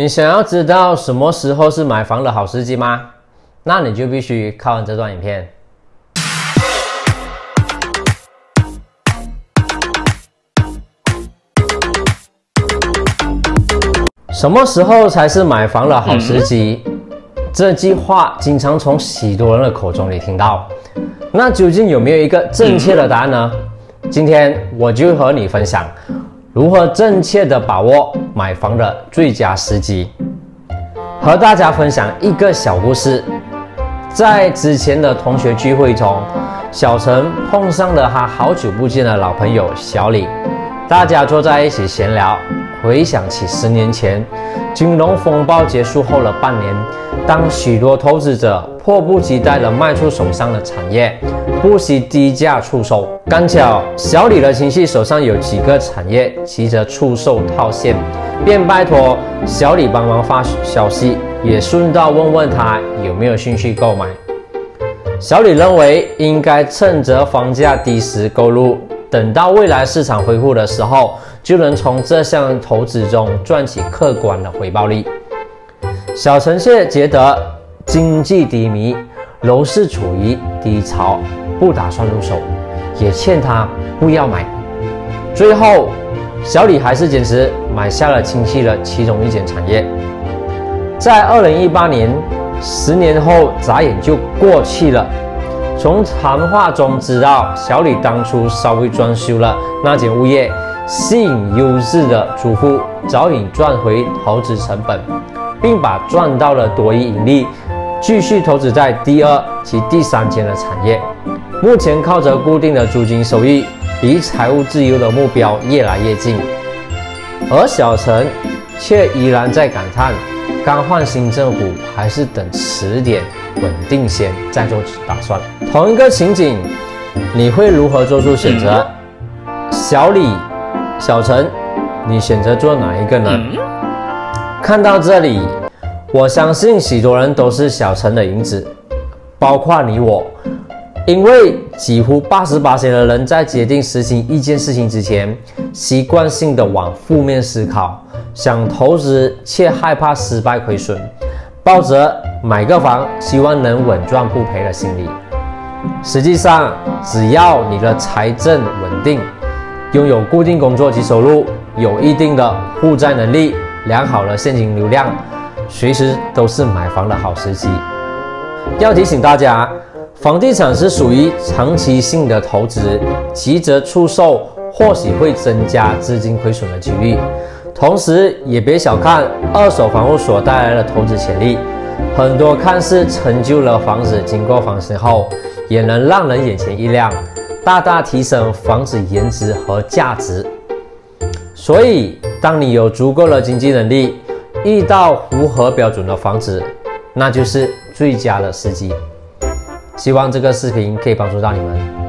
你想要知道什么时候是买房的好时机吗？那你就必须看完这段影片。什么时候才是买房的好时机？这句话经常从许多人的口中里听到。那究竟有没有一个正确的答案呢？今天我就和你分享如何正确的把握买房的最佳时机。和大家分享一个小故事，在之前的同学聚会中，小陈碰上了他好久不见的老朋友小李，大家坐在一起闲聊。回想起十年前，金融风暴结束后的半年，当许多投资者迫不及待地卖出手上的产业，不惜低价出售。刚巧小李的亲戚手上有几个产业，急着出售套现，便拜托小李帮忙发消息，也顺道问问他有没有兴趣购买。小李认为应该趁着房价低时购入。等到未来市场恢复的时候，就能从这项投资中赚取可观的回报率。小陈却觉得经济低迷，楼市处于低潮，不打算入手，也劝他不要买。最后，小李还是坚持买下了亲戚的其中一间产业。在二零一八年，十年后眨眼就过去了。从谈话中知道，小李当初稍微装修了那间物业，吸引优质的租户，早已赚回投资成本，并把赚到了多余盈利，继续投资在第二及第三间的产业。目前靠着固定的租金收益，离财务自由的目标越来越近。而小陈却依然在感叹：刚换新政府，还是等迟点。稳定先，再做打算。同一个情景，你会如何做出选择？小李、小陈，你选择做哪一个呢？看到这里，我相信许多人都是小陈的影子，包括你我，因为几乎八十八的人在决定实行一件事情之前，习惯性的往负面思考，想投资却害怕失败亏损。抱着买个房，希望能稳赚不赔的心理。实际上，只要你的财政稳定，拥有固定工作及收入，有一定的负债能力，良好的现金流量，随时都是买房的好时机。要提醒大家，房地产是属于长期性的投资，急着出售或许会增加资金亏损的几率。同时，也别小看二手房屋所带来的投资潜力。很多看似陈旧的房子，经过翻新后，也能让人眼前一亮，大大提升房子颜值和价值。所以，当你有足够的经济能力，遇到符合标准的房子，那就是最佳的时机。希望这个视频可以帮助到你们。